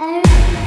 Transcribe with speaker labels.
Speaker 1: Okay